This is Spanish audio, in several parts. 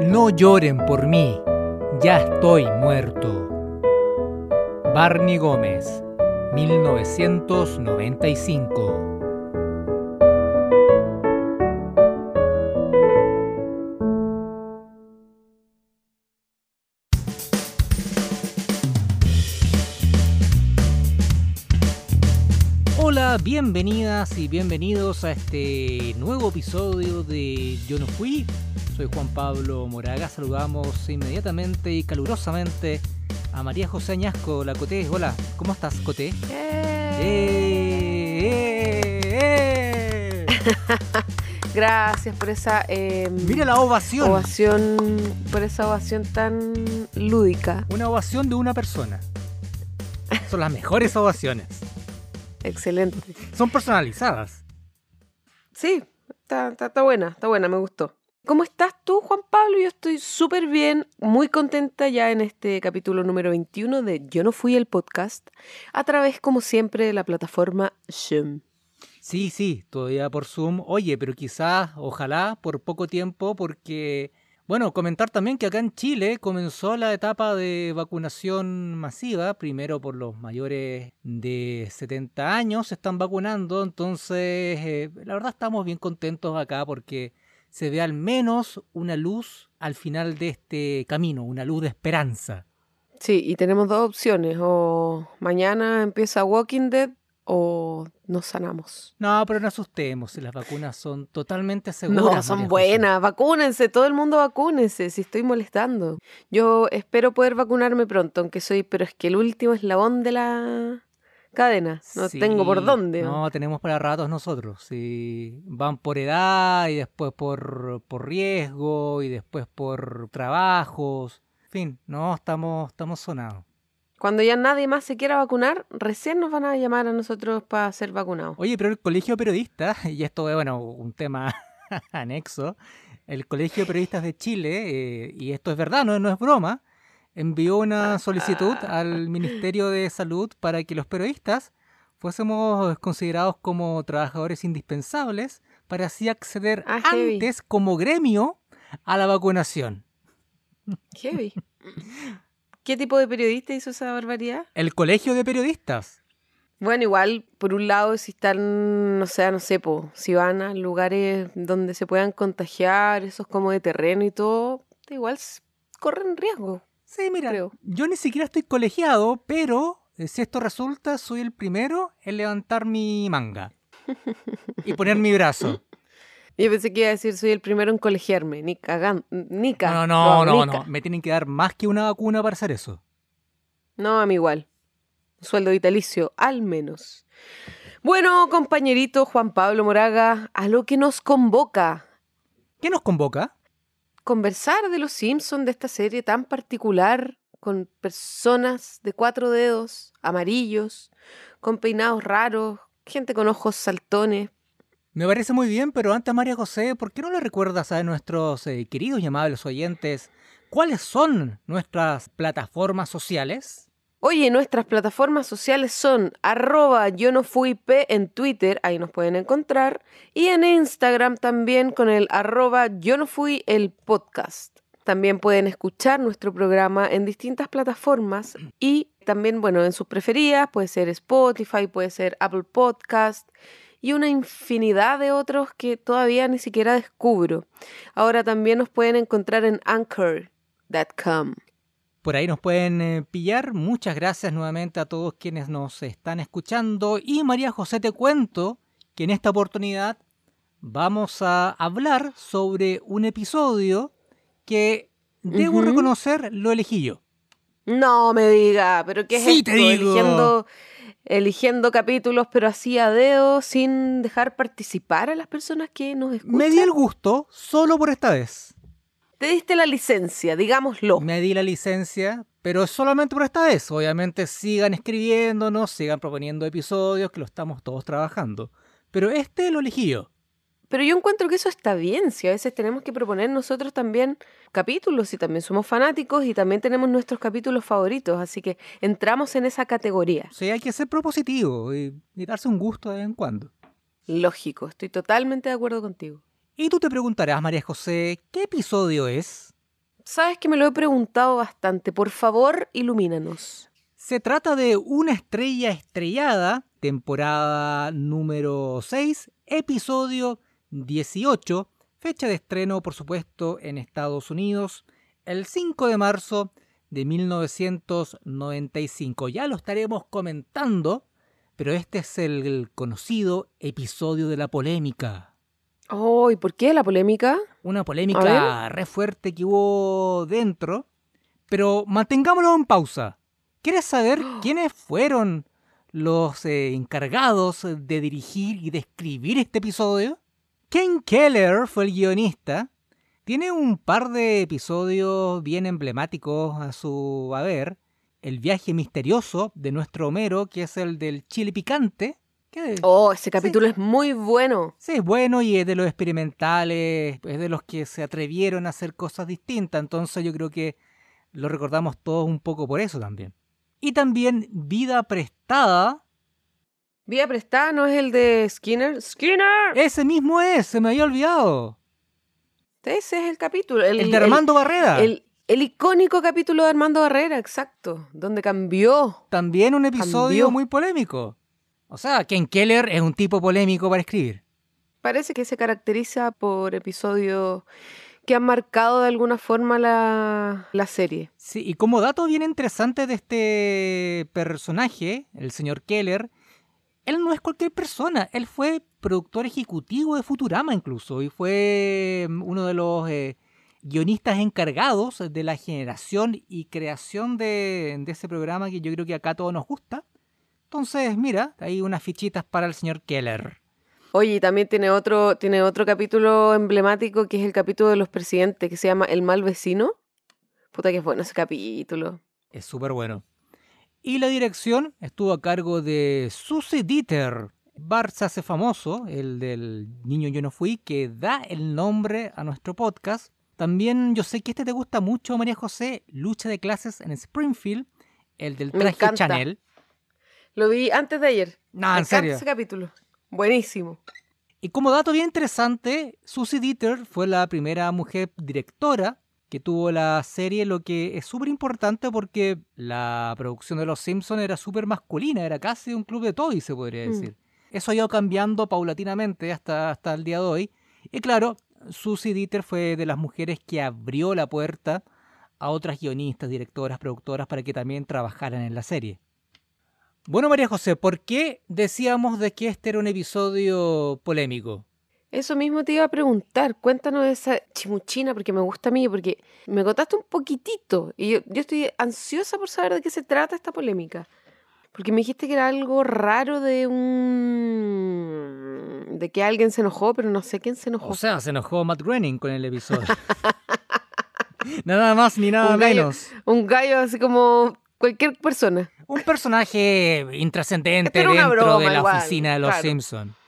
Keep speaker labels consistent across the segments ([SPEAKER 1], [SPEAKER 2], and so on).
[SPEAKER 1] No lloren por mí, ya estoy muerto. Barney Gómez, 1995. Bienvenidas y bienvenidos a este nuevo episodio de Yo no fui. Soy Juan Pablo Moraga. Saludamos inmediatamente y calurosamente a María José Añasco, la Coté. Hola, ¿cómo estás, Coté? ¡Eh! ¡Eh!
[SPEAKER 2] Gracias por esa eh,
[SPEAKER 1] Mira la ovación.
[SPEAKER 2] ovación, por esa ovación tan lúdica.
[SPEAKER 1] Una ovación de una persona. Son las mejores ovaciones.
[SPEAKER 2] Excelente.
[SPEAKER 1] Son personalizadas.
[SPEAKER 2] Sí, está, está, está buena, está buena, me gustó. ¿Cómo estás tú, Juan Pablo? Yo estoy súper bien, muy contenta ya en este capítulo número 21 de Yo no fui el podcast, a través, como siempre, de la plataforma Zoom.
[SPEAKER 1] Sí, sí, todavía por Zoom. Oye, pero quizás, ojalá, por poco tiempo, porque, bueno, comentar también que acá en Chile comenzó la etapa de vacunación masiva, primero por los mayores de 70 años se están vacunando, entonces, eh, la verdad estamos bien contentos acá porque se ve al menos una luz al final de este camino, una luz de esperanza.
[SPEAKER 2] Sí, y tenemos dos opciones, o mañana empieza Walking Dead o nos sanamos.
[SPEAKER 1] No, pero no asustemos, las vacunas son totalmente seguras.
[SPEAKER 2] No, son buenas, vacúnense, todo el mundo vacúnense, si estoy molestando. Yo espero poder vacunarme pronto, aunque soy, pero es que el último eslabón de la cadena, no
[SPEAKER 1] Sí,
[SPEAKER 2] tengo por dónde.
[SPEAKER 1] No, tenemos para ratos nosotros. Sí, van por edad y después por, por riesgo y después por trabajos. En fin, no, estamos, estamos sonados.
[SPEAKER 2] Cuando ya nadie más se quiera vacunar, recién nos van a llamar a nosotros para ser vacunados.
[SPEAKER 1] Oye, pero el Colegio de Periodistas, y esto es, bueno, un tema anexo, el Colegio de Periodistas de Chile, eh, y esto es verdad, no, no es broma, envió una solicitud al Ministerio de Salud para que los periodistas fuésemos considerados como trabajadores indispensables para así acceder
[SPEAKER 2] Ah,
[SPEAKER 1] antes como gremio a la vacunación.
[SPEAKER 2] Heavy. ¿Qué tipo de periodista hizo esa barbaridad?
[SPEAKER 1] El Colegio de Periodistas.
[SPEAKER 2] Bueno, igual, por un lado, si están, no sé, no sé, po, si van a lugares donde se puedan contagiar, esos como de terreno y todo, igual corren riesgo.
[SPEAKER 1] Sí, mira,
[SPEAKER 2] Creo.
[SPEAKER 1] yo ni siquiera estoy colegiado, pero eh, si esto resulta, soy el primero en levantar mi manga y poner mi brazo.
[SPEAKER 2] Yo pensé que iba a decir, soy el primero en colegiarme, ni cagando, nica.
[SPEAKER 1] No, no, no, no, me tienen que dar más que una vacuna para hacer eso.
[SPEAKER 2] No, a mí igual. Un sueldo vitalicio, al menos. Bueno, compañerito Juan Pablo Moraga, a lo que nos convoca.
[SPEAKER 1] ¿Qué nos convoca?
[SPEAKER 2] Conversar de los Simpsons, de esta serie tan particular, con personas de cuatro dedos, amarillos, con peinados raros, gente con ojos saltones.
[SPEAKER 1] Me parece muy bien, pero antes, María José, ¿por qué no le recuerdas a nuestros eh, queridos y amables oyentes cuáles son nuestras plataformas sociales?
[SPEAKER 2] Oye, nuestras plataformas sociales son arroba yo no fui P en Twitter, ahí nos pueden encontrar, y en Instagram también con el arroba yo no fui el podcast. También pueden escuchar nuestro programa en distintas plataformas y también, bueno, en sus preferidas, puede ser Spotify, puede ser Apple Podcast y una infinidad de otros que todavía ni siquiera descubro. Ahora también nos pueden encontrar en anchor.com.
[SPEAKER 1] Por ahí nos pueden eh, pillar. Muchas gracias nuevamente a todos quienes nos están escuchando. Y María José, te cuento que en esta oportunidad vamos a hablar sobre un episodio que debo reconocer lo elegí yo.
[SPEAKER 2] No me diga, pero ¿qué es
[SPEAKER 1] Sí,
[SPEAKER 2] esto?
[SPEAKER 1] te digo.
[SPEAKER 2] Eligiendo, eligiendo capítulos, pero así a dedo, sin dejar participar a las personas que nos escuchan.
[SPEAKER 1] Me di el gusto solo por esta vez.
[SPEAKER 2] Te diste la licencia, digámoslo.
[SPEAKER 1] Me di la licencia, pero solamente por esta vez. Obviamente sigan escribiéndonos, sigan proponiendo episodios, que lo estamos todos trabajando. Pero este lo elegí yo.
[SPEAKER 2] Pero yo encuentro que eso está bien, si a veces tenemos que proponer nosotros también capítulos y también somos fanáticos y también tenemos nuestros capítulos favoritos, así que entramos en esa categoría.
[SPEAKER 1] Sea, hay que ser propositivo y, y darse un gusto de vez en cuando.
[SPEAKER 2] Lógico, estoy totalmente de acuerdo contigo.
[SPEAKER 1] Y tú te preguntarás, María José, ¿qué episodio es?
[SPEAKER 2] Sabes que me lo he preguntado bastante. Por favor, ilumínanos.
[SPEAKER 1] Se trata de Una estrella estrellada, temporada número 6, episodio 18, fecha de estreno, por supuesto, en Estados Unidos, el 5 de marzo de 1995. Ya lo estaremos comentando, pero este es el conocido episodio de la polémica.
[SPEAKER 2] Oh, ¿y por qué la polémica?
[SPEAKER 1] Una polémica re fuerte que hubo dentro, pero mantengámoslo en pausa. ¿Quieres saber quiénes fueron los eh, encargados de dirigir y de escribir este episodio? Ken Keller fue el guionista. Tiene un par de episodios bien emblemáticos a su haber. El viaje misterioso de nuestro Homero, que es el del chile picante.
[SPEAKER 2] Oh, ese capítulo es muy bueno.
[SPEAKER 1] Sí, es bueno y es de los experimentales, es de los que se atrevieron a hacer cosas distintas. Entonces yo creo que lo recordamos todos un poco por eso también. Y también Vida Prestada.
[SPEAKER 2] Vida Prestada no es el de Skinner. ¡Skinner!
[SPEAKER 1] Ese mismo es, se me había olvidado.
[SPEAKER 2] Ese es el capítulo.
[SPEAKER 1] El, de Armando Barrera.
[SPEAKER 2] El, icónico capítulo de Armando Barrera, exacto. Donde cambió.
[SPEAKER 1] También un episodio muy polémico. O sea, Ken Keller es un tipo polémico para escribir.
[SPEAKER 2] Parece que se caracteriza por episodios que han marcado de alguna forma la, serie.
[SPEAKER 1] Sí, y como dato bien interesante de este personaje, el señor Keller, él no es cualquier persona, él fue productor ejecutivo de Futurama incluso, y fue mm, uno de los eh, guionistas encargados de la generación y creación de, de ese programa que yo creo que acá a todos nos gusta. Entonces, mira, hay unas fichitas para el señor Keller.
[SPEAKER 2] Oye, también tiene otro, tiene otro capítulo emblemático que es el capítulo de los presidentes, que se llama El mal vecino. Puta que es bueno ese capítulo.
[SPEAKER 1] Es súper bueno. Y la dirección estuvo a cargo de Susie Dieter. Bart se hace famoso, el del Niño Yo No Fui, que da el nombre a nuestro podcast. También yo sé que este te gusta mucho, María José, Lucha de Clases en Springfield, el del traje Chanel.
[SPEAKER 2] Lo vi antes de ayer.
[SPEAKER 1] No, en serio.
[SPEAKER 2] ese capítulo. Buenísimo.
[SPEAKER 1] Y como dato bien interesante, Susie Dieter fue la primera mujer directora que tuvo la serie, lo que es súper importante porque la producción de Los Simpsons era súper masculina, era casi un club de toys, se podría mm. decir. Eso ha ido cambiando paulatinamente hasta, hasta el día de hoy. Y claro, Susie Dieter fue de las mujeres que abrió la puerta a otras guionistas, directoras, productoras para que también trabajaran en la serie. Bueno, María José, ¿por qué decíamos de que este era un episodio polémico?
[SPEAKER 2] Eso mismo te iba a preguntar. Cuéntanos de esa chimuchina, porque me gusta a mí, porque me contaste un poquitito. Y yo, estoy ansiosa por saber de qué se trata esta polémica. Porque me dijiste que era algo raro de un. de que alguien se enojó, pero no sé quién se enojó.
[SPEAKER 1] O sea, se enojó Matt Groening con el episodio. nada más ni nada menos.
[SPEAKER 2] Un gallo así como cualquier persona.
[SPEAKER 1] Un personaje intrascendente dentro de la oficina de los Simpsons.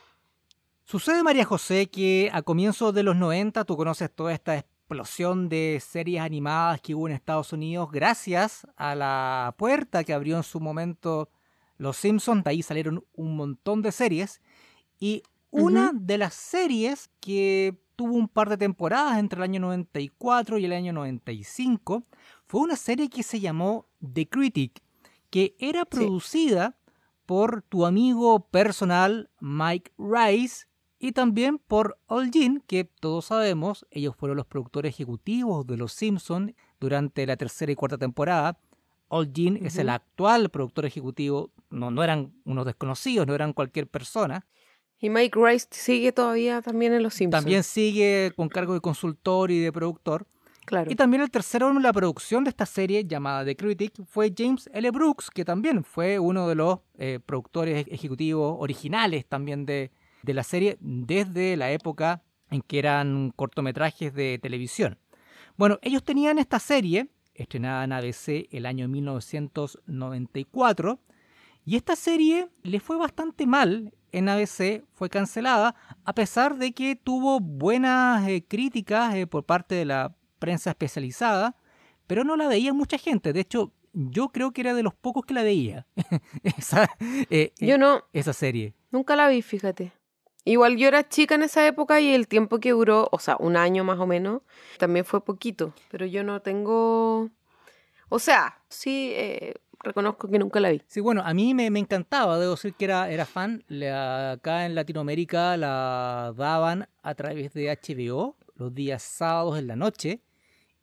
[SPEAKER 1] Sucede, María José, que a comienzos de los 90 tú conoces toda esta explosión de series animadas que hubo en Estados Unidos gracias a la puerta que abrió en su momento Los Simpsons. De ahí salieron un montón de series. Y una de las series que tuvo un par de temporadas entre el año 94 y el año 95 fue una serie que se llamó The Critic, que era producida por tu amigo personal Mike Rice y también por All que todos sabemos, ellos fueron los productores ejecutivos de Los Simpsons durante la tercera y cuarta temporada. All es el actual productor ejecutivo, no, no eran unos desconocidos, no eran cualquier persona.
[SPEAKER 2] Y Mike Rice sigue todavía también en Los Simpsons.
[SPEAKER 1] También sigue con cargo de consultor y de productor. Y también el tercero en la producción de esta serie llamada The Critic fue James L. Brooks, que también fue uno de los eh, productores ejecutivos originales también de, de la serie desde la época en que eran cortometrajes de televisión. Bueno, ellos tenían esta serie, estrenada en ABC el año 1994, y esta serie le fue bastante mal en ABC, fue cancelada, a pesar de que tuvo buenas eh, críticas eh, por parte de la prensa especializada, pero no la veía mucha gente. De hecho, yo creo que era de los pocos que la veía. esa,
[SPEAKER 2] eh, yo no.
[SPEAKER 1] Esa serie.
[SPEAKER 2] Nunca la vi, fíjate. Igual yo era chica en esa época y el tiempo que duró, o sea, un año más o menos, también fue poquito. Pero yo no tengo. O sea, sí, eh, reconozco que nunca la vi.
[SPEAKER 1] Sí, bueno, a mí me, me encantaba, debo decir que era, era fan. La- acá en Latinoamérica la daban a través de HBO los días sábados en la noche.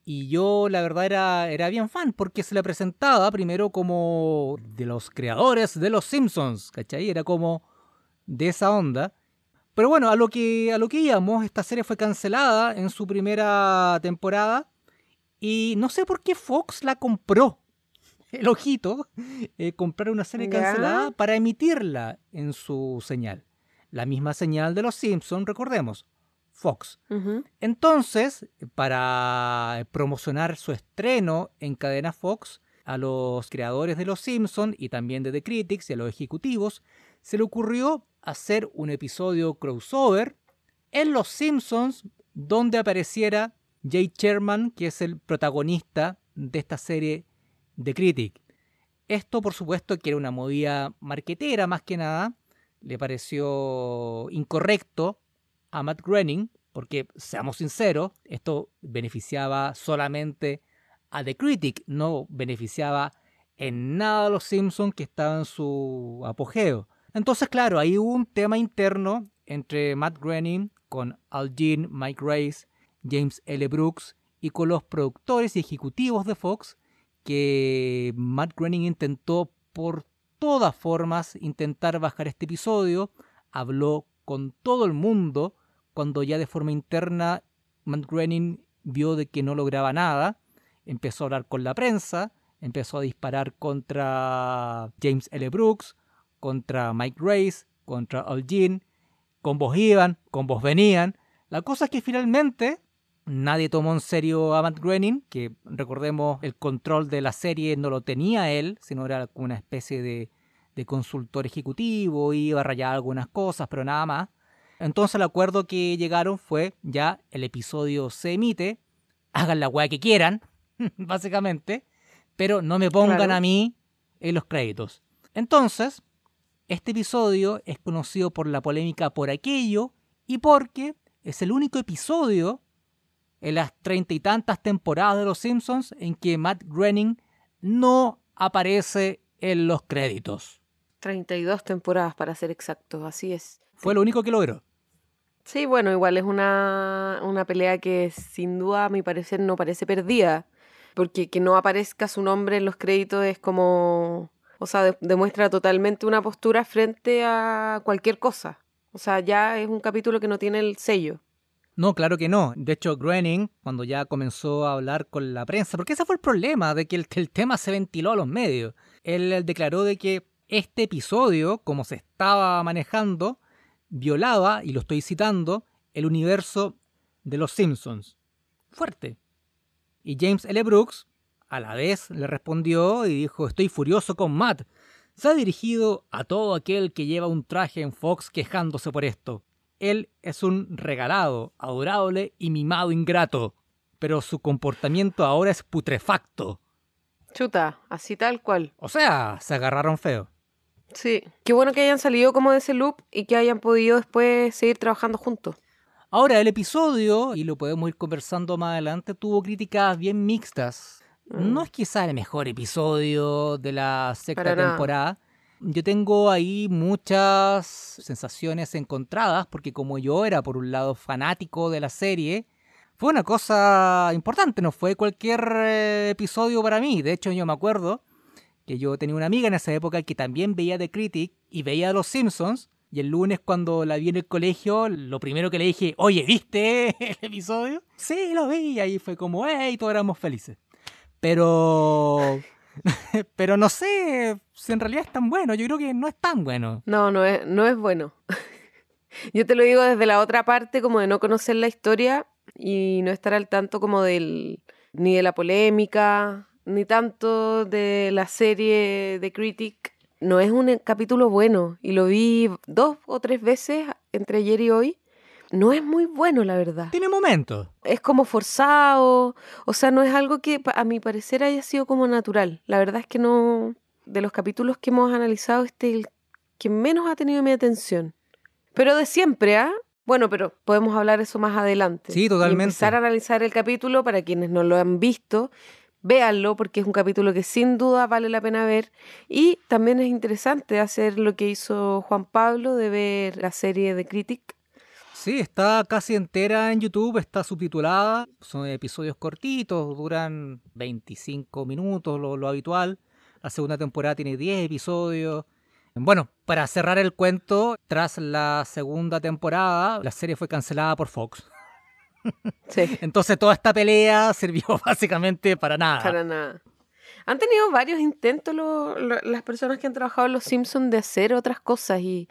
[SPEAKER 1] Y yo, la verdad, era, era bien fan porque se la presentaba primero como de los creadores de Los Simpsons, ¿cachai? Era como de esa onda. Pero bueno, a lo que, a lo que íbamos, esta serie fue cancelada en su primera temporada. Y no sé por qué Fox la compró. El ojito, eh, comprar una serie cancelada para emitirla en su señal. La misma señal de Los Simpsons, recordemos, Fox. Entonces, para promocionar su estreno en cadena Fox, a los creadores de Los Simpson y también de The Critics y a los ejecutivos, se le ocurrió hacer un episodio crossover en Los Simpsons donde apareciera Jay Sherman, que es el protagonista de esta serie The Critic. Esto, por supuesto, que era una movida marquetera más que nada, le pareció incorrecto a Matt Groening, porque seamos sinceros, esto beneficiaba solamente a The Critic, no beneficiaba en nada a los Simpsons que estaban en su apogeo. Entonces, claro, ahí hubo un tema interno entre Matt Groening con Al Jean, Mike Race, James L. Brooks y con los productores y ejecutivos de Fox que Matt Groening intentó por todas formas intentar bajar este episodio, habló con todo el mundo cuando ya de forma interna Matt Groening vio de que no lograba nada, empezó a hablar con la prensa, empezó a disparar contra James L. Brooks, contra Mike Race, contra Al Jean, con vos iban, con vos venían. La cosa es que finalmente nadie tomó en serio a Matt Groening, que recordemos el control de la serie no lo tenía él, sino era como una especie de, de consultor ejecutivo, iba a rayar algunas cosas, pero nada más. Entonces el acuerdo que llegaron fue ya el episodio se emite, hagan la weá que quieran, básicamente, pero no me pongan
[SPEAKER 2] Claro.
[SPEAKER 1] a mí en los créditos. Entonces, este episodio es conocido por la polémica por aquello y porque es el único episodio en las treinta y tantas temporadas de Los Simpsons en que Matt Groening no aparece en los créditos.
[SPEAKER 2] 32 temporadas para ser exactos, así es.
[SPEAKER 1] Fue lo único que logró.
[SPEAKER 2] Sí, bueno, igual es una, una pelea que sin duda a mi parecer no parece perdida, porque que no aparezca su nombre en los créditos es como, o sea, de- demuestra totalmente una postura frente a cualquier cosa. O sea, ya es un capítulo que no tiene el sello.
[SPEAKER 1] No, claro que no. De hecho, Groening, cuando ya comenzó a hablar con la prensa, porque ese fue el problema, de que el, el tema se ventiló a los medios. Él, él declaró de que este episodio, como se estaba manejando, violaba, y lo estoy citando, el universo de los Simpsons. Fuerte. Y James L. Brooks, a la vez, le respondió y dijo, estoy furioso con Matt. Se ha dirigido a todo aquel que lleva un traje en Fox quejándose por esto. Él es un regalado, adorable y mimado ingrato, pero su comportamiento ahora es putrefacto.
[SPEAKER 2] Chuta, así tal cual.
[SPEAKER 1] O sea, se agarraron feo.
[SPEAKER 2] Sí. Qué bueno que hayan salido como de ese loop y que hayan podido después seguir trabajando juntos.
[SPEAKER 1] Ahora, el episodio, y lo podemos ir conversando más adelante, tuvo críticas bien mixtas.
[SPEAKER 2] Mm.
[SPEAKER 1] No es quizá el mejor episodio de la sexta temporada. Yo tengo ahí muchas sensaciones encontradas, porque como yo era por un lado fanático de la serie, fue una cosa importante, no fue cualquier eh, episodio para mí. De hecho, yo me acuerdo que yo tenía una amiga en esa época que también veía The Critic y veía Los Simpsons. Y el lunes cuando la vi en el colegio, lo primero que le dije, oye, ¿viste el episodio? Sí, lo vi. Y ahí fue como, hey, todos éramos felices. Pero... Pero no sé si en realidad es tan bueno. Yo creo que no es tan bueno.
[SPEAKER 2] No, no es, no es bueno. Yo te lo digo desde la otra parte, como de no conocer la historia y no estar al tanto como del ni de la polémica, ni tanto de la serie de Critic. No es un capítulo bueno y lo vi dos o tres veces entre ayer y hoy. No es muy bueno, la verdad.
[SPEAKER 1] Tiene momentos.
[SPEAKER 2] Es como forzado, o sea, no es algo que a mi parecer haya sido como natural. La verdad es que no, de los capítulos que hemos analizado, este es el que menos ha tenido mi atención. Pero de siempre, ¿ah? Bueno, pero podemos hablar eso más adelante.
[SPEAKER 1] Sí, totalmente.
[SPEAKER 2] Y empezar a analizar el capítulo para quienes no lo han visto. Véanlo porque es un capítulo que sin duda vale la pena ver. Y también es interesante hacer lo que hizo Juan Pablo de ver la serie de Critic.
[SPEAKER 1] Sí, está casi entera en YouTube, está subtitulada. Son episodios cortitos, duran 25 minutos, lo, lo habitual. La segunda temporada tiene 10 episodios. Bueno, para cerrar el cuento, tras la segunda temporada, la serie fue cancelada por Fox.
[SPEAKER 2] Sí.
[SPEAKER 1] Entonces toda esta pelea sirvió básicamente para nada.
[SPEAKER 2] Para nada. Han tenido varios intentos lo- lo- las personas que han trabajado en Los Simpsons de hacer otras cosas y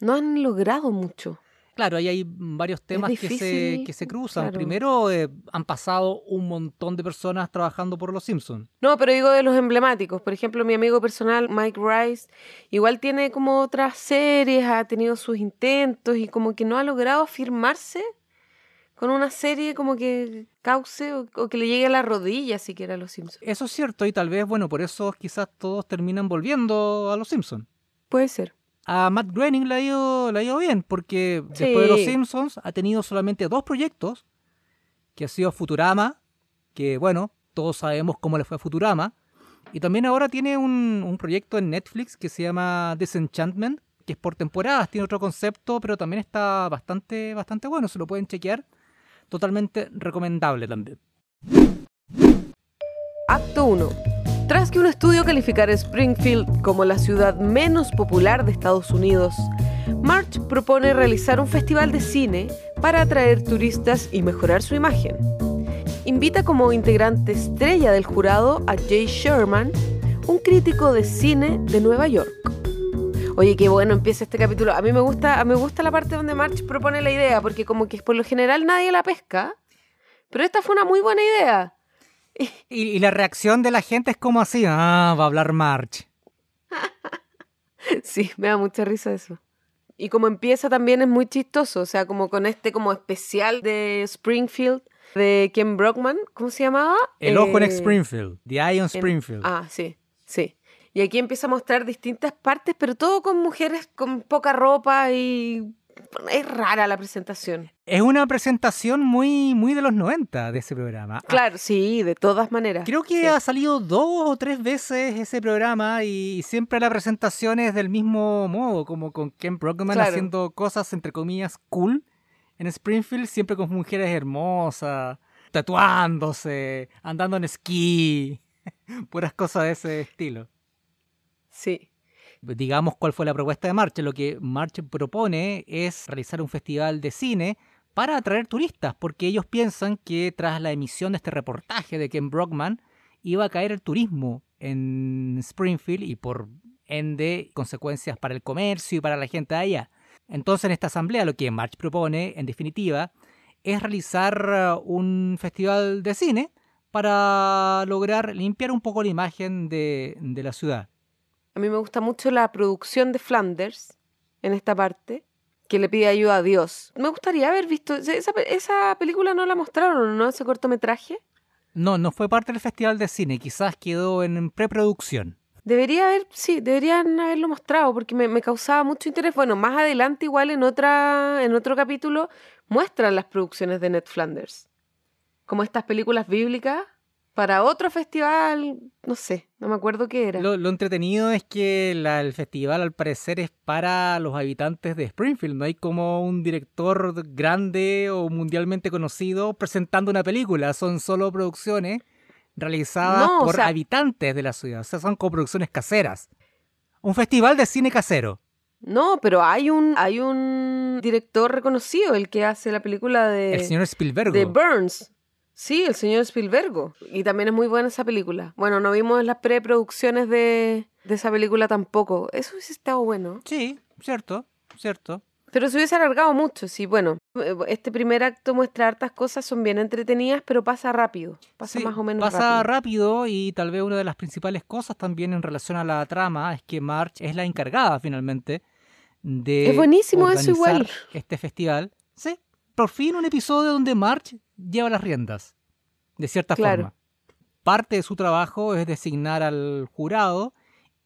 [SPEAKER 2] no han logrado mucho.
[SPEAKER 1] Claro, ahí hay varios temas que, se, que se cruzan.
[SPEAKER 2] claro.
[SPEAKER 1] Primero, eh, han pasado un montón de personas trabajando por Los Simpsons.
[SPEAKER 2] No, pero digo de los emblemáticos. Por ejemplo, mi amigo personal, Mike Rice, igual tiene como otras series, ha tenido sus intentos y como que no ha logrado afirmarse con una serie como que cause o, o que le llegue a la rodilla siquiera a Los Simpsons.
[SPEAKER 1] Eso es cierto y tal vez, bueno, por eso quizás todos terminan volviendo a Los Simpsons.
[SPEAKER 2] Puede ser.
[SPEAKER 1] A Matt Groening le ha ido, le ha ido bien porque después de Los. Simpsons ha tenido solamente dos proyectos, que ha sido Futurama, que bueno, todos sabemos cómo le fue a Futurama, y también ahora tiene un, un proyecto en Netflix que se llama Disenchantment, que es por temporadas, tiene otro concepto, pero también está bastante, bastante bueno, se lo pueden chequear. Totalmente recomendable también.
[SPEAKER 2] Acto 1. Tras que un estudio calificara Springfield como la ciudad menos popular de Estados Unidos, March propone realizar un festival de cine para atraer turistas y mejorar su imagen. Invita como integrante estrella del jurado a Jay Sherman, un crítico de cine de Nueva York. Oye, qué bueno empieza este capítulo. A mí me gusta, me gusta la parte donde March propone la idea, porque como que por lo general nadie la pesca, pero esta fue una muy buena idea.
[SPEAKER 1] Y, y la reacción de la gente es como así, ah, va a hablar March.
[SPEAKER 2] Sí, me da mucha risa eso. Y como empieza también es muy chistoso, o sea, como con este como especial de Springfield de Ken Brockman, ¿cómo se llamaba?
[SPEAKER 1] El ojo en
[SPEAKER 2] Eh,
[SPEAKER 1] Springfield, The Eye on
[SPEAKER 2] en-
[SPEAKER 1] Springfield.
[SPEAKER 2] Ah, sí, sí. Y aquí empieza a mostrar distintas partes, pero todo con mujeres con poca ropa y es rara la presentación.
[SPEAKER 1] Es una presentación muy, muy de los 90 de ese programa. Ah,
[SPEAKER 2] Claro, sí, de todas maneras.
[SPEAKER 1] Creo que
[SPEAKER 2] Sí.
[SPEAKER 1] ha salido dos o tres veces ese programa y siempre la presentación es del mismo modo, como con Ken Brockman
[SPEAKER 2] Claro.
[SPEAKER 1] haciendo cosas entre comillas cool en Springfield, siempre con mujeres hermosas, tatuándose, andando en esquí, puras cosas de ese estilo.
[SPEAKER 2] Sí.
[SPEAKER 1] Digamos cuál fue la propuesta de March. Lo que March propone es realizar un festival de cine para atraer turistas, porque ellos piensan que tras la emisión de este reportaje de Ken Brockman iba a caer el turismo en Springfield y por ende consecuencias para el comercio y para la gente de allá. Entonces en esta asamblea lo que March propone, en definitiva, es realizar uh, un festival de cine para lograr limpiar un poco la imagen de, de la ciudad.
[SPEAKER 2] A mí me gusta mucho la producción de Flanders en esta parte, que le pide ayuda a Dios. Me gustaría haber visto, esa, esa película no la mostraron, ¿no? Ese cortometraje.
[SPEAKER 1] No, no fue parte del festival de cine, quizás quedó en preproducción.
[SPEAKER 2] Debería haber, sí, deberían haberlo mostrado porque me, me causaba mucho interés. Bueno, más adelante igual en otra, en otro capítulo muestran las producciones de Ned Flanders. Como estas películas bíblicas para otro festival, no sé, no me acuerdo qué era.
[SPEAKER 1] Lo, lo entretenido es que la- el festival al parecer es para los habitantes de Springfield, no hay como un director grande o mundialmente conocido presentando una película, son solo producciones realizadas
[SPEAKER 2] No, o
[SPEAKER 1] por
[SPEAKER 2] sea-
[SPEAKER 1] habitantes de la ciudad, o sea, son coproducciones caseras. Un festival de cine casero.
[SPEAKER 2] No, pero hay un, hay un director reconocido, el que hace la película de,
[SPEAKER 1] el señor Spielberg.
[SPEAKER 2] de Burns. Sí, el señor Spielberg. Y también es muy buena esa película. Bueno, no vimos las preproducciones de, de esa película tampoco. Eso hubiese estado bueno.
[SPEAKER 1] Sí, cierto, cierto.
[SPEAKER 2] Pero se hubiese alargado mucho, sí. Bueno, este primer acto muestra hartas cosas, son bien entretenidas, pero pasa rápido. Pasa
[SPEAKER 1] Sí,
[SPEAKER 2] más o menos
[SPEAKER 1] pasa
[SPEAKER 2] rápido.
[SPEAKER 1] rápido y tal vez una de las principales cosas también en relación a la trama es que March es la encargada finalmente de
[SPEAKER 2] Es buenísimo eso igual.
[SPEAKER 1] este festival. Sí, por fin un episodio donde March lleva las riendas, de cierta
[SPEAKER 2] Claro.
[SPEAKER 1] forma. Parte de su trabajo es designar al jurado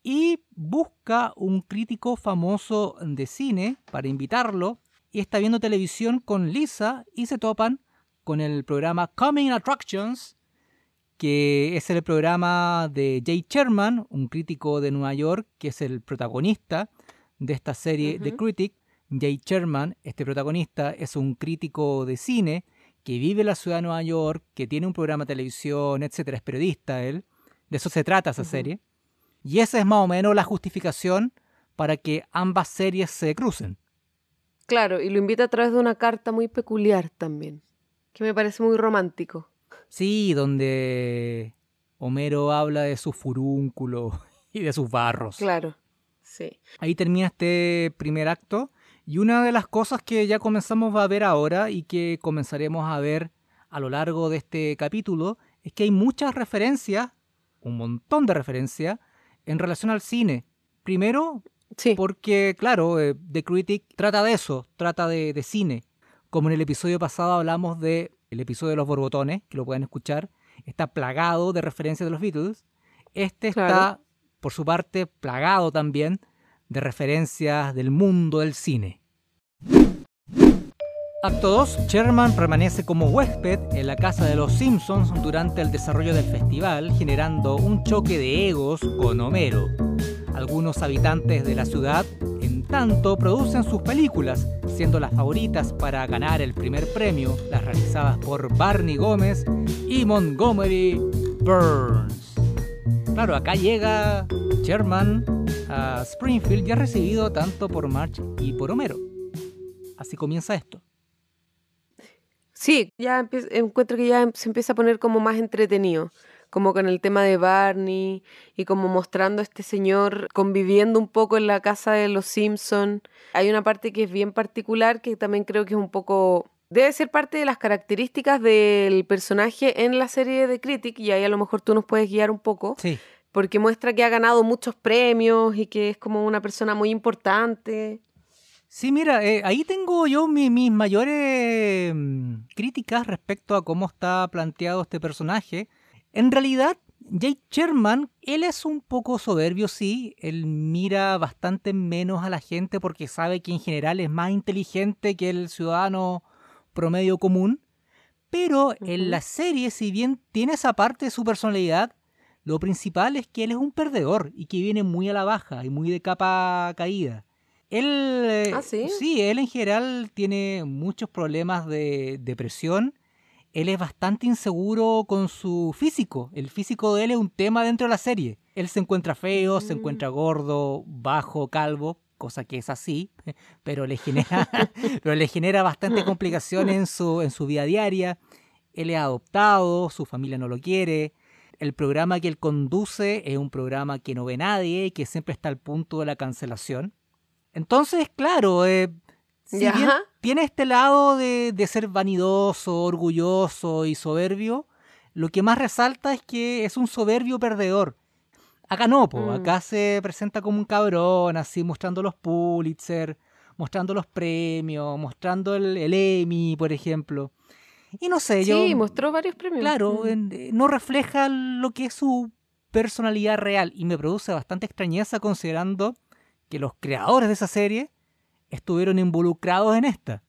[SPEAKER 1] y busca un crítico famoso de cine para invitarlo y está viendo televisión con Lisa y se topan con el programa Coming Attractions, que es el programa de Jay Sherman, un crítico de Nueva York, que es el protagonista de esta serie The Critic. Jay Sherman, este protagonista, es un crítico de cine que vive en la ciudad de Nueva York, que tiene un programa de televisión, etcétera, es periodista él. De eso se trata esa serie. Y esa es más o menos la justificación para que ambas series se crucen.
[SPEAKER 2] Claro, y lo invita a través de una carta muy peculiar también, que me parece muy romántico.
[SPEAKER 1] Sí, donde Homero habla de su furúnculo y de sus barros.
[SPEAKER 2] Claro, sí.
[SPEAKER 1] Ahí termina este primer acto. Y una de las cosas que ya comenzamos a ver ahora y que comenzaremos a ver a lo largo de este capítulo es que hay muchas referencias, un montón de referencias, en relación al cine. Primero,
[SPEAKER 2] Sí.
[SPEAKER 1] porque, claro, eh, The Critic trata de eso, trata de, de cine. Como en el episodio pasado hablamos de el episodio de los borbotones, que lo pueden escuchar, está plagado de referencias de los Beatles. Este está, por su parte, plagado también de referencias del mundo del cine. Acto 2. Sherman permanece como huésped en la casa de los Simpsons durante el desarrollo del festival, generando un choque de egos con Homero. Algunos habitantes de la ciudad, en tanto, producen sus películas, siendo las favoritas para ganar el primer premio, las realizadas por Barney Gómez y Montgomery Burns. Claro, acá llega Sherman a Springfield ya recibido tanto por March y por Homero. Así comienza esto.
[SPEAKER 2] Sí, ya encuentro que ya em- se empieza a poner como más entretenido, como con el tema de Barney y como mostrando a este señor conviviendo un poco en la casa de los Simpson. Hay una parte que es bien particular que también creo que es un poco debe ser parte de las características del personaje en la serie de Critic y ahí a lo mejor tú nos puedes guiar un poco
[SPEAKER 1] Sí,
[SPEAKER 2] porque muestra que ha ganado muchos premios y que es como una persona muy importante.
[SPEAKER 1] Sí, mira, eh, ahí tengo yo mi- mis mayores mm, críticas respecto a cómo está planteado este personaje. En realidad, Jake Sherman, él es un poco soberbio, sí. Él mira bastante menos a la gente porque sabe que en general es más inteligente que el ciudadano promedio común. Pero en la serie, si bien tiene esa parte de su personalidad, lo principal es que él es un perdedor y que viene muy a la baja y muy de capa caída. Él, eh,
[SPEAKER 2] ¿Ah, sí?
[SPEAKER 1] él en general tiene muchos problemas de depresión. Él es bastante inseguro con su físico. El físico de él es un tema dentro de la serie. Él se encuentra feo, se
[SPEAKER 2] Mm.
[SPEAKER 1] encuentra gordo, bajo, calvo, cosa que es así, pero le genera, pero le genera bastante complicaciones en su, en su vida diaria. Él es adoptado, su familia no lo quiere. El programa que él conduce es un programa que no ve nadie y que siempre está al punto de la cancelación. Entonces, claro, eh, si
[SPEAKER 2] Ya.
[SPEAKER 1] bien tiene este lado de, de ser vanidoso, orgulloso y soberbio, lo que más resalta es que es un soberbio perdedor. Acá no, po,
[SPEAKER 2] Mm.
[SPEAKER 1] acá se presenta como un cabrón, así mostrando los Pulitzer, mostrando los premios, mostrando el, el Emmy, por ejemplo. Y no sé, yo...
[SPEAKER 2] Sí, mostró varios premios.
[SPEAKER 1] Claro,
[SPEAKER 2] Mm.
[SPEAKER 1] eh, no refleja lo que es su personalidad real y me produce bastante extrañeza considerando que los creadores de esa serie estuvieron involucrados en esta.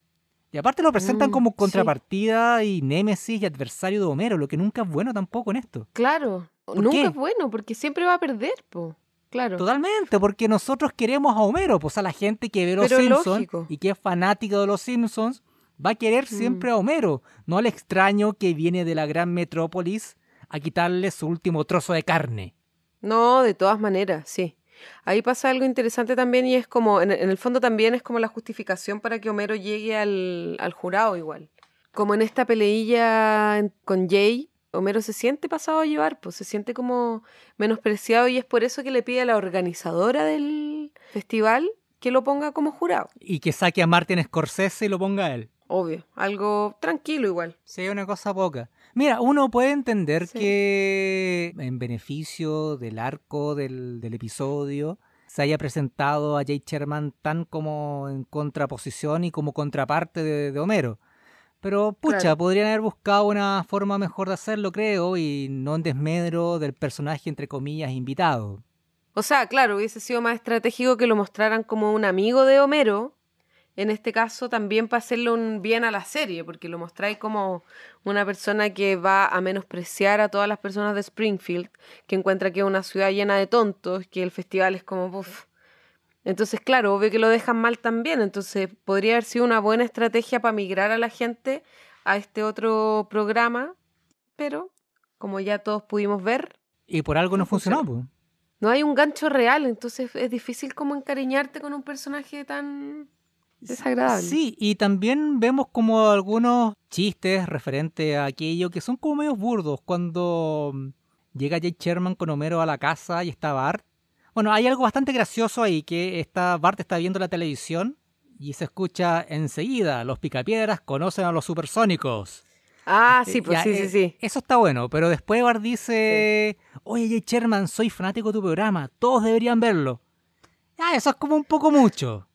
[SPEAKER 1] Y aparte lo presentan
[SPEAKER 2] Mm,
[SPEAKER 1] como
[SPEAKER 2] sí.
[SPEAKER 1] contrapartida y némesis y adversario de Homero, lo que nunca es bueno tampoco en esto.
[SPEAKER 2] Claro,
[SPEAKER 1] ¿Por
[SPEAKER 2] nunca
[SPEAKER 1] qué?
[SPEAKER 2] es bueno porque siempre va a perder, po. Claro.
[SPEAKER 1] Totalmente, porque nosotros queremos a Homero, pues a la gente que ve los
[SPEAKER 2] Pero
[SPEAKER 1] Simpsons
[SPEAKER 2] lógico.
[SPEAKER 1] y que es fanática de los Simpsons va a querer
[SPEAKER 2] Mm.
[SPEAKER 1] siempre a Homero, no al extraño que viene de la gran metrópolis a quitarle su último trozo de carne.
[SPEAKER 2] No, de todas maneras, sí. Ahí pasa algo interesante también y es como, en, el fondo también es como la justificación para que Homero llegue al, al jurado igual. Como en esta peleilla con Jay, Homero se siente pasado a llevar, pues se siente como menospreciado y es por eso que le pide a la organizadora del festival que lo ponga como jurado.
[SPEAKER 1] Y que saque a Martin Scorsese y lo ponga a él.
[SPEAKER 2] Obvio, algo tranquilo igual.
[SPEAKER 1] Sí, una cosa poca. Mira, uno puede entender
[SPEAKER 2] Sí.
[SPEAKER 1] que en beneficio del arco del, del episodio se haya presentado a Jay Sherman tan como en contraposición y como contraparte de, de Homero. Pero, pucha,
[SPEAKER 2] Claro.
[SPEAKER 1] podrían haber buscado una forma mejor de hacerlo, creo, y no en desmedro del personaje, entre comillas, invitado.
[SPEAKER 2] O sea, claro, hubiese sido más estratégico que lo mostraran como un amigo de Homero, en este caso también para hacerle un bien a la serie, porque lo mostráis como una persona que va a menospreciar a todas las personas de Springfield, que encuentra que es una ciudad llena de tontos, que el festival es como... Uf. Entonces, claro, obvio que lo dejan mal también, entonces podría haber sido una buena estrategia para migrar a la gente a este otro programa, pero como ya todos pudimos ver...
[SPEAKER 1] Y por algo no, funcionó. Pues.
[SPEAKER 2] No hay un gancho real, entonces es difícil como encariñarte con un personaje tan desagradable.
[SPEAKER 1] Sí, y también vemos como algunos chistes referente a aquello que son como medio burdos. Cuando llega Jake Sherman con Homero a la casa y está Bart. Bueno, hay algo bastante gracioso ahí, que está, Bart está viendo la televisión y se escucha enseguida, los picapiedras conocen a los supersónicos.
[SPEAKER 2] Ah, sí, pues sí, sí,
[SPEAKER 1] eh,
[SPEAKER 2] sí.
[SPEAKER 1] Eso está bueno, pero después Bart dice, oye Jake Sherman, soy fanático de tu programa, todos deberían verlo. Ah, eso es como un poco mucho.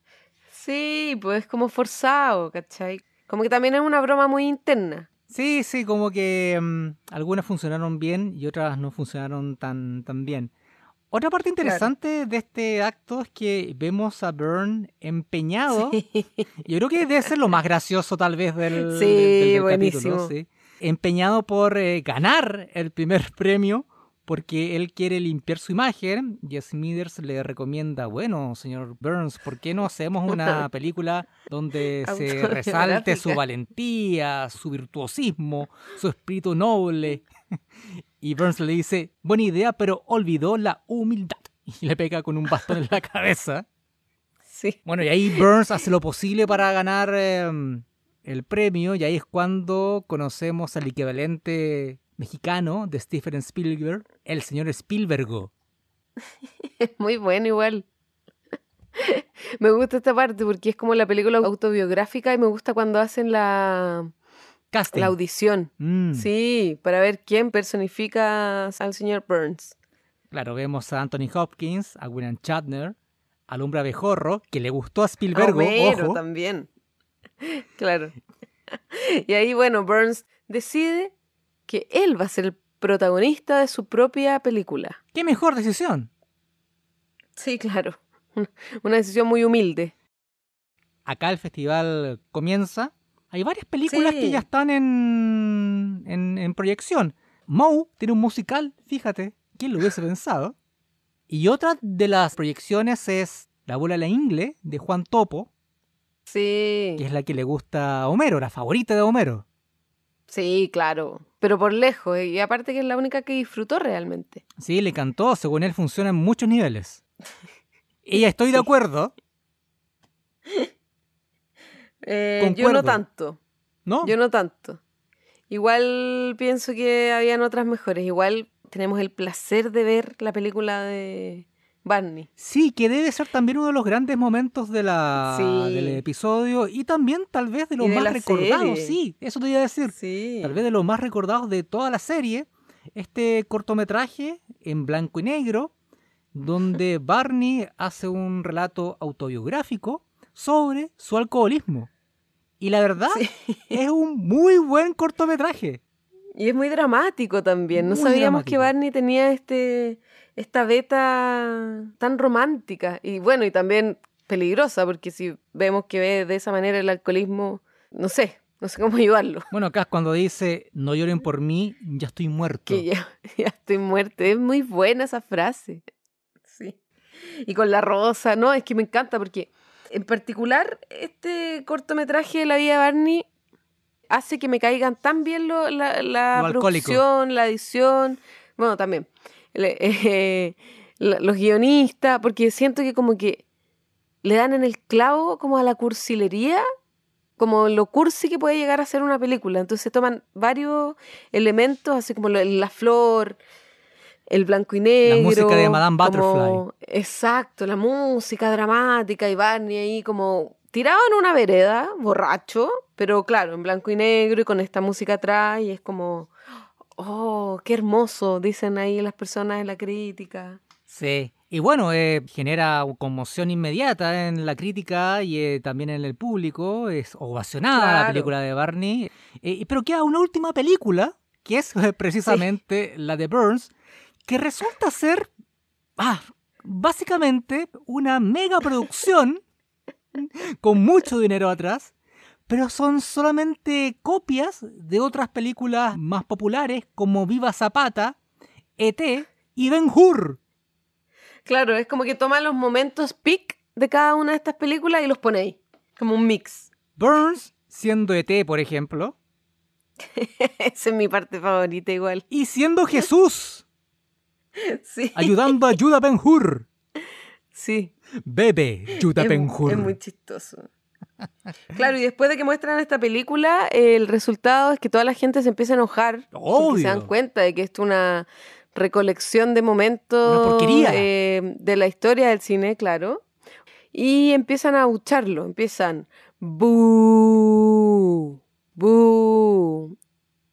[SPEAKER 2] Sí, pues es como forzado, ¿cachai? Como que también es una broma muy interna.
[SPEAKER 1] Sí, sí, como que mm, algunas funcionaron bien y otras no funcionaron tan, tan bien. Otra parte interesante de este acto es que vemos a Byrne empeñado. Yo creo que debe ser lo más gracioso tal vez del,
[SPEAKER 2] sí, buenísimo.
[SPEAKER 1] capítulo. Sí. Empeñado por eh, ganar el primer premio porque él quiere limpiar su imagen y Smithers le recomienda, bueno, señor Burns, ¿por qué no hacemos una película donde se resalte su valentía, su virtuosismo, su espíritu noble? Y Burns le dice, buena idea, pero olvidó la humildad. Y le pega con un bastón en la cabeza.
[SPEAKER 2] Sí.
[SPEAKER 1] Bueno, y ahí Burns hace lo posible para ganar em, el premio y ahí es cuando conocemos al equivalente mexicano de Stephen Spielberg, el señor Spielbergo.
[SPEAKER 2] Muy bueno igual. me gusta esta parte porque es como la película autobiográfica y me gusta cuando hacen la, la audición.
[SPEAKER 1] Mm.
[SPEAKER 2] Sí, para ver quién personifica al señor Burns.
[SPEAKER 1] Claro, vemos a Anthony Hopkins, a William Shatner, al hombre abejorro, que le gustó a Spielberg.
[SPEAKER 2] Homero también. claro. Y ahí, bueno, Burns decide que él va a ser el protagonista de su propia película.
[SPEAKER 1] ¡Qué mejor decisión!
[SPEAKER 2] Sí, claro. Una decisión muy humilde.
[SPEAKER 1] Acá el festival comienza. Hay varias películas que ya están en, en, proyección. Moe tiene un musical, fíjate. ¿Quién lo hubiese pensado? Y otra de las proyecciones es La bola de la ingle de Juan Topo.
[SPEAKER 2] Sí.
[SPEAKER 1] Que es la que le gusta a Homero, la favorita de Homero.
[SPEAKER 2] Sí, claro, pero por lejos, y aparte que es la única que disfrutó realmente.
[SPEAKER 1] Sí, le cantó, según él funciona en muchos niveles. y estoy de acuerdo.
[SPEAKER 2] Eh, yo no tanto.
[SPEAKER 1] ¿No?
[SPEAKER 2] Yo no tanto. Igual pienso que habían otras mejores. Igual tenemos el placer de ver la película de Barney.
[SPEAKER 1] Sí, que debe ser también uno de los grandes momentos de la, del episodio y también tal vez de los más recordados. Sí, eso te iba a decir.
[SPEAKER 2] Sí.
[SPEAKER 1] Tal vez de los más recordados de toda la serie. Este cortometraje en blanco y negro, donde Barney hace un relato autobiográfico sobre su alcoholismo. Y la verdad es un muy buen cortometraje.
[SPEAKER 2] Y es muy dramático también. No sabíamos que Barney tenía este esta beta tan romántica y bueno, y también peligrosa, porque si vemos que ve de esa manera el alcoholismo, no sé, no sé cómo ayudarlo.
[SPEAKER 1] Bueno, acá es cuando dice, no lloren por mí, ya estoy muerto.
[SPEAKER 2] Que ya, ya estoy muerto. Es muy buena esa frase. Sí. Y con la rosa, no, es que me encanta porque en particular este cortometraje de la vida de Barney hace que me caigan tan bien lo, la, la producción, la edición, bueno, también eh, los guionistas, porque siento que como que le dan en el clavo como a la cursilería, como lo cursi que puede llegar a ser una película. Entonces toman varios elementos, así como la flor, el blanco y negro.
[SPEAKER 1] La música de Madame Butterfly.
[SPEAKER 2] exacto, la música dramática y Barney ahí como tirado en una vereda, borracho, pero claro, en blanco y negro y con esta música atrás y es como Oh, qué hermoso, dicen ahí las personas en la crítica.
[SPEAKER 1] Sí, y bueno, eh, genera conmoción inmediata en la crítica y eh, también en el público. Es ovacionada la película de Barney. Eh, pero queda una última película, que es precisamente la de Burns, que resulta ser. Ah, básicamente una mega producción con mucho dinero atrás, pero son solamente copias de otras películas más populares como Viva Zapata, ET y Ben Hur.
[SPEAKER 2] Claro, es como que toman los momentos peak de cada una de estas películas y los pone ahí, como un mix.
[SPEAKER 1] Burns, siendo ET, por ejemplo.
[SPEAKER 2] Esa es mi parte favorita igual.
[SPEAKER 1] Y siendo Jesús.
[SPEAKER 2] Sí.
[SPEAKER 1] Ayudando a Judah Ben Hur.
[SPEAKER 2] Sí.
[SPEAKER 1] Bebe Judah Ben Hur.
[SPEAKER 2] Es muy chistoso. Claro, y después de que muestran esta película, el resultado es que toda la gente se empieza a enojar. Porque se dan cuenta de que esto es una recolección de momentos eh, de la historia del cine, claro. Y empiezan a abucharlo, empiezan Boo. Boo.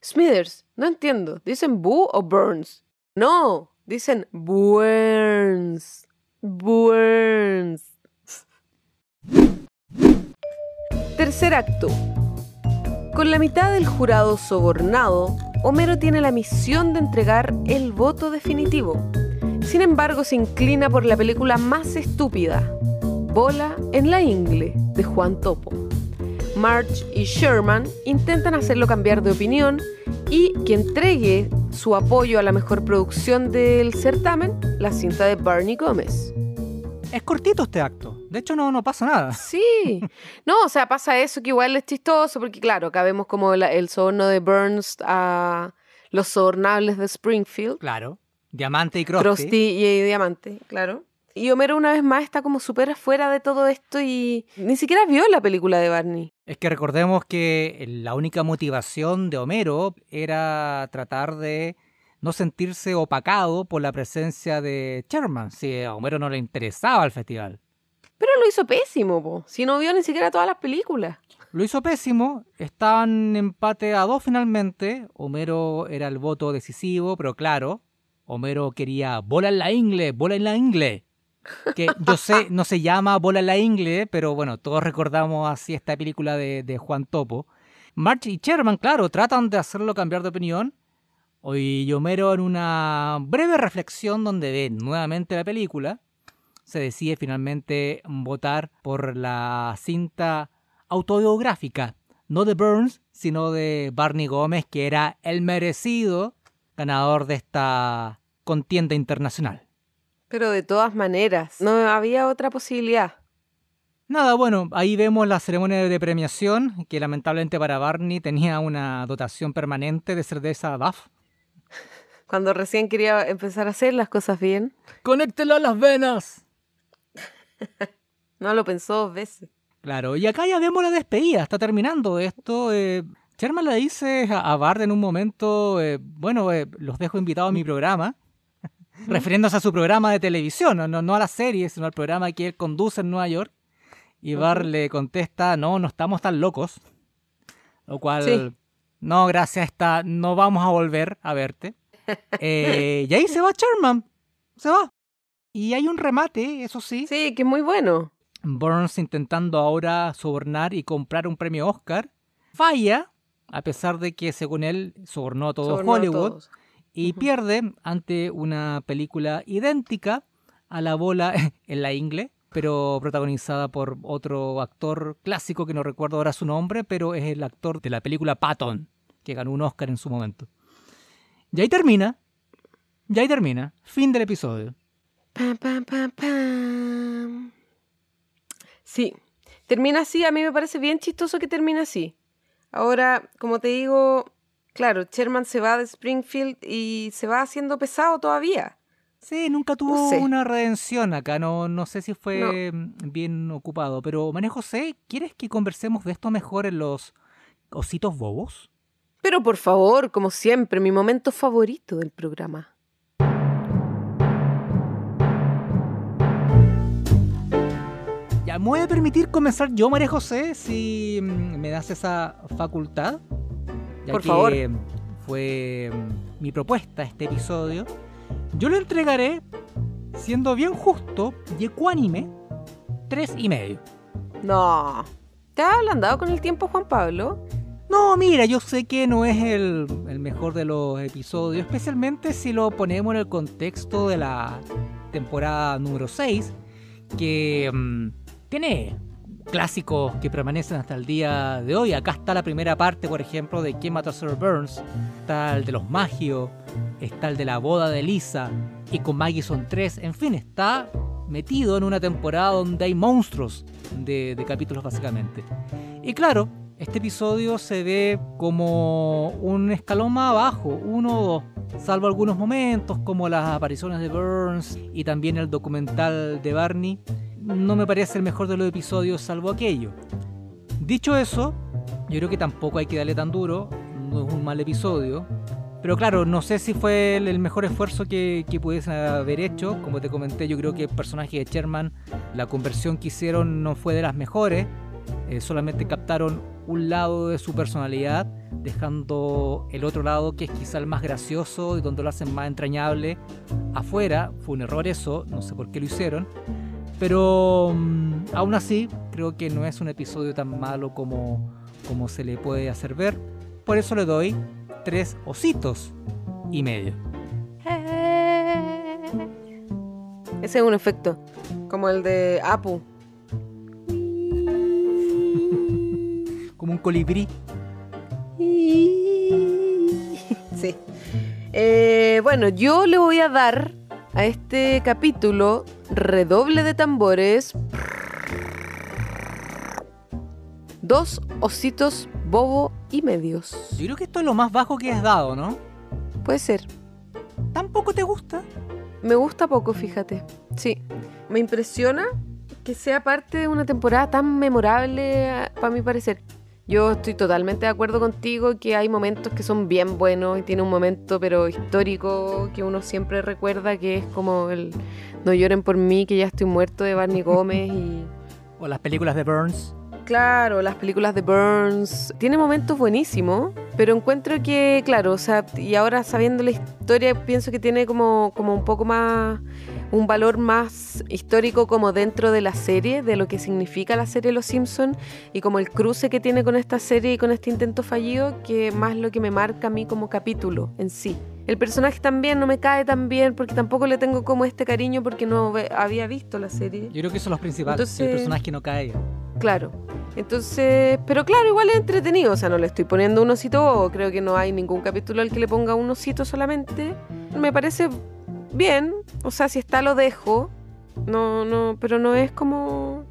[SPEAKER 2] Smithers, no entiendo. ¿Dicen Boo o Burns? No, dicen Burns. Burns. Tercer acto. Con la mitad del jurado sobornado, Homero tiene la misión de entregar el voto definitivo. Sin embargo, se inclina por la película más estúpida, Bola en la Ingle, de Juan Topo. Marge y Sherman intentan hacerlo cambiar de opinión y que entregue su apoyo a la mejor producción del certamen, la cinta de Barney Gómez.
[SPEAKER 1] Es cortito este acto. De hecho, no, no pasa nada.
[SPEAKER 2] Sí. No, o sea, pasa eso que igual es chistoso, porque claro, acá vemos como el soborno de Burns a los sobornables de Springfield.
[SPEAKER 1] Claro. Diamante y Krusty.
[SPEAKER 2] Krusty y Diamante, claro. Y Homero una vez más está como súper afuera de todo esto y ni siquiera vio la película de Barney.
[SPEAKER 1] Es que recordemos que la única motivación de Homero era tratar de no sentirse opacado por la presencia de Sherman, si a Homero no le interesaba el festival.
[SPEAKER 2] Pero lo hizo pésimo, po. si no vio ni siquiera todas las películas.
[SPEAKER 1] Lo hizo pésimo, estaban empate a dos finalmente, Homero era el voto decisivo, pero claro, Homero quería bola en la ingle, bola en la ingle que yo sé, no se llama Bola en la Ingle, pero bueno, todos recordamos así esta película de, Juan Topo. March y Sherman, claro, tratan de hacerlo cambiar de opinión. Y Homero en una breve reflexión donde ve nuevamente la película, se decide finalmente votar por la cinta autobiográfica, no de Burns, sino de Barney Gómez, que era el merecido ganador de esta contienda internacional.
[SPEAKER 2] Pero de todas maneras, no había otra posibilidad.
[SPEAKER 1] Nada, bueno, ahí vemos la ceremonia de premiación, que lamentablemente para Barney tenía una dotación permanente de cerveza Duff.
[SPEAKER 2] Cuando recién quería empezar a hacer las cosas bien.
[SPEAKER 1] ¡Conéctelo a las venas!
[SPEAKER 2] no lo pensó dos veces.
[SPEAKER 1] Claro, y acá ya vemos la despedida, está terminando esto. Eh, Sherman le dice a, Bart en un momento, eh, bueno, eh, los dejo invitados a mi programa refiriéndose a su programa de televisión, no, no a la serie, sino al programa que él conduce en Nueva York. Y Bar le contesta, no, no estamos tan locos. Lo cual, no, gracias, está, no vamos a volver a verte. Eh, y ahí se va Sherman, se va. Y hay un remate, eso sí.
[SPEAKER 2] Sí, que es muy bueno.
[SPEAKER 1] Burns intentando ahora sobornar y comprar un premio Oscar. Falla, a pesar de que según él sobornó a todo Hollywood y pierde ante una película idéntica a la bola en la ingle, pero protagonizada por otro actor clásico que no recuerdo ahora su nombre, pero es el actor de la película Patton, que ganó un Oscar en su momento. Y ahí termina, y ahí termina, fin del episodio.
[SPEAKER 2] Pam, pam, pam, pam. Sí, termina así, a mí me parece bien chistoso que termine así. Ahora, como te digo, Claro, Sherman se va de Springfield y se va haciendo pesado todavía.
[SPEAKER 1] Sí, nunca tuvo una redención acá, no, no sé si fue bien ocupado, pero María José, ¿quieres que conversemos de esto mejor en los ositos bobos?
[SPEAKER 2] Pero por favor, como siempre, mi momento favorito del programa.
[SPEAKER 1] Ya, ¿me voy a permitir comenzar yo, María José, si mm, me das esa facultad?
[SPEAKER 2] Por favor.
[SPEAKER 1] Fue mm, mi propuesta este episodio. Yo lo entregaré siendo bien justo y ecuánime, tres y medio.
[SPEAKER 2] No. ¿Te has ablandado con el tiempo, Juan Pablo?
[SPEAKER 1] No, mira, yo sé que no es el, el, mejor de los episodios, especialmente si lo ponemos en el contexto de la temporada número 6, que mm, tiene clásicos que permanecen hasta el día de hoy. Acá está la primera parte, por ejemplo, de ¿Quién mató Sir Burns? Está el de los magios, está el de la boda de Lisa, y con Maggie son tres. En fin, está metido en una temporada donde hay monstruos de, de capítulos básicamente. Y claro, este episodio se ve como un escalón más abajo, uno o dos, salvo algunos momentos como las apariciones de Burns y también el documental de Barney. No me parece el mejor de los episodios salvo aquello. Dicho eso, yo creo que tampoco hay que darle tan duro, no es un mal episodio. Pero claro, no sé si fue el mejor esfuerzo que, que pudiesen haber hecho. Como te comenté, yo creo que el personaje de Sherman, la conversión que hicieron no fue de las mejores. Eh, solamente captaron un lado de su personalidad, dejando el otro lado, que es quizá el más gracioso y donde lo hacen más entrañable, afuera. Fue un error eso, no sé por qué lo hicieron. Pero mm, aún así, creo que no es un episodio tan malo como, como se le puede hacer ver. Por eso le doy tres ositos y medio.
[SPEAKER 2] Ese es un efecto, como el de Apu.
[SPEAKER 1] Como un colibrí.
[SPEAKER 2] Sí. Eh, bueno, yo le voy a dar a este capítulo redoble de tambores. Dos ositos bobo y medios.
[SPEAKER 1] Yo creo que esto es lo más bajo que has dado, ¿no?
[SPEAKER 2] Puede ser.
[SPEAKER 1] ¿Tampoco te gusta?
[SPEAKER 2] Me gusta poco, fíjate. Sí. Me impresiona que sea parte de una temporada tan memorable, para mi parecer. Yo estoy totalmente de acuerdo contigo que hay momentos que son bien buenos y tiene un momento pero histórico que uno siempre recuerda que es como el No lloren por mí que ya estoy muerto de Barney Gómez y
[SPEAKER 1] O las películas de Burns.
[SPEAKER 2] Claro, las películas de Burns. Tiene momentos buenísimos, pero encuentro que, claro, o sea, y ahora sabiendo la historia, pienso que tiene como, como un poco más, un valor más histórico como dentro de la serie, de lo que significa la serie Los Simpsons y como el cruce que tiene con esta serie y con este intento fallido, que más lo que me marca a mí como capítulo en sí. El personaje también no me cae tan bien porque tampoco le tengo como este cariño porque no había visto la serie.
[SPEAKER 1] Yo creo que eso es lo principal.
[SPEAKER 2] Entonces-
[SPEAKER 1] El personaje no cae.
[SPEAKER 2] Claro. Entonces, pero claro, igual es entretenido. O sea, no le estoy poniendo un osito bobo. Creo que no hay ningún capítulo al que le ponga un osito solamente. Me parece bien. O sea, si está lo dejo. No, no, pero no es como.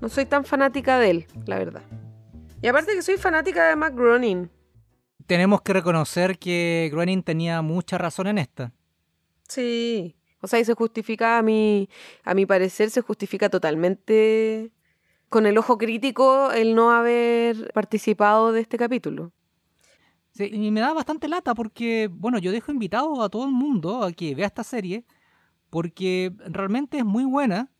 [SPEAKER 2] No soy tan fanática de él, la verdad. Y aparte que soy fanática de Matt Groening.
[SPEAKER 1] Tenemos que reconocer que Groening tenía mucha razón en esta.
[SPEAKER 2] Sí. O sea, y se justifica a mi, a mi parecer, se justifica totalmente con el ojo crítico el no haber participado de este capítulo.
[SPEAKER 1] Sí, y me da bastante lata porque, bueno, yo dejo invitado a todo el mundo a que vea esta serie porque realmente es muy buena,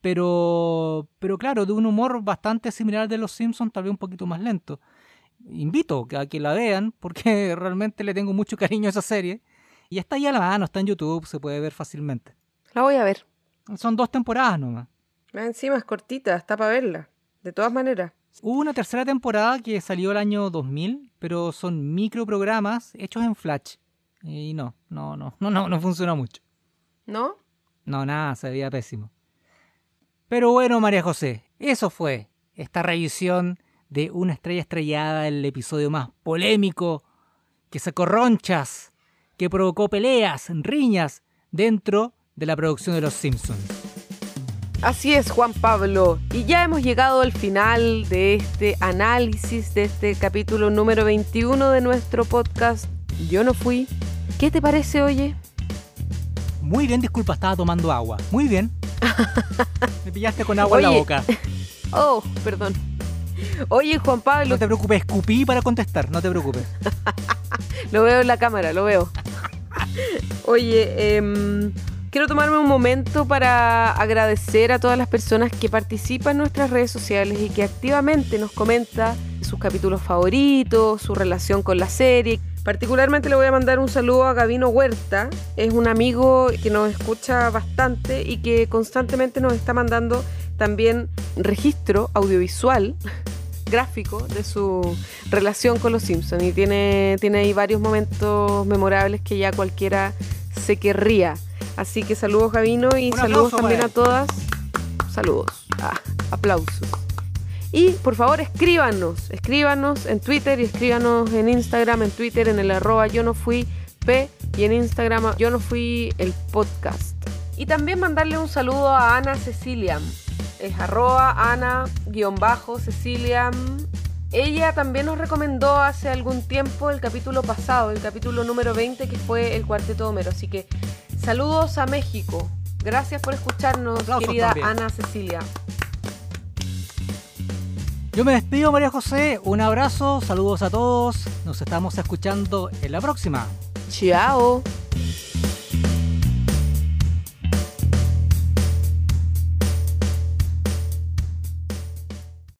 [SPEAKER 1] pero, pero claro, de un humor bastante similar al de Los Simpsons, tal vez un poquito más lento. Invito a que la vean porque realmente le tengo mucho cariño a esa serie y está ahí a la mano, está en YouTube, se puede ver fácilmente.
[SPEAKER 2] La voy a ver.
[SPEAKER 1] Son dos temporadas nomás.
[SPEAKER 2] Más encima es cortita, está para verla. De todas maneras.
[SPEAKER 1] Hubo una tercera temporada que salió el año 2000, pero son microprogramas hechos en Flash. Y no, no, no, no, no, no funciona mucho.
[SPEAKER 2] ¿No?
[SPEAKER 1] No, nada, se veía pésimo. Pero bueno, María José, eso fue esta revisión de Una estrella estrellada, el episodio más polémico, que sacó ronchas, que provocó peleas, riñas dentro de la producción de Los Simpsons.
[SPEAKER 2] Así es, Juan Pablo. Y ya hemos llegado al final de este análisis, de este capítulo número 21 de nuestro podcast. Yo no fui. ¿Qué te parece, oye?
[SPEAKER 1] Muy bien, disculpa, estaba tomando agua. Muy bien. Me pillaste con agua en la boca.
[SPEAKER 2] Oh, perdón. Oye, Juan Pablo,
[SPEAKER 1] No te preocupes, escupí para contestar, no te preocupes.
[SPEAKER 2] Lo veo en la cámara, lo veo. Oye, em, quiero tomarme un momento para agradecer a todas las personas que participan en nuestras redes sociales y que activamente nos comenta sus capítulos favoritos, su relación con la serie. Particularmente le voy a mandar un saludo a Gavino Huerta. Es un amigo que nos escucha bastante y que constantemente nos está mandando también registro audiovisual gráfico de su relación con los Simpsons y tiene, tiene ahí varios momentos memorables que ya cualquiera se querría. Así que saludos Gavino y
[SPEAKER 1] Un
[SPEAKER 2] saludos
[SPEAKER 1] aplauso
[SPEAKER 2] también a todas. Saludos. Ah, aplausos. Y por favor escríbanos, escríbanos en Twitter y escríbanos en Instagram, en Twitter, en el arroba yo no fui P y en Instagram yo no fui el podcast. Y también mandarle un saludo a Ana Cecilia. Es arroba Ana-Cecilia. Ella también nos recomendó hace algún tiempo el capítulo pasado, el capítulo número 20 que fue el Cuarteto Homero. Así que saludos a México. Gracias por escucharnos,
[SPEAKER 1] Aplausos
[SPEAKER 2] querida
[SPEAKER 1] también.
[SPEAKER 2] Ana Cecilia.
[SPEAKER 1] Yo me despido, María José. Un abrazo, saludos a todos. Nos estamos escuchando en la próxima.
[SPEAKER 2] Chao.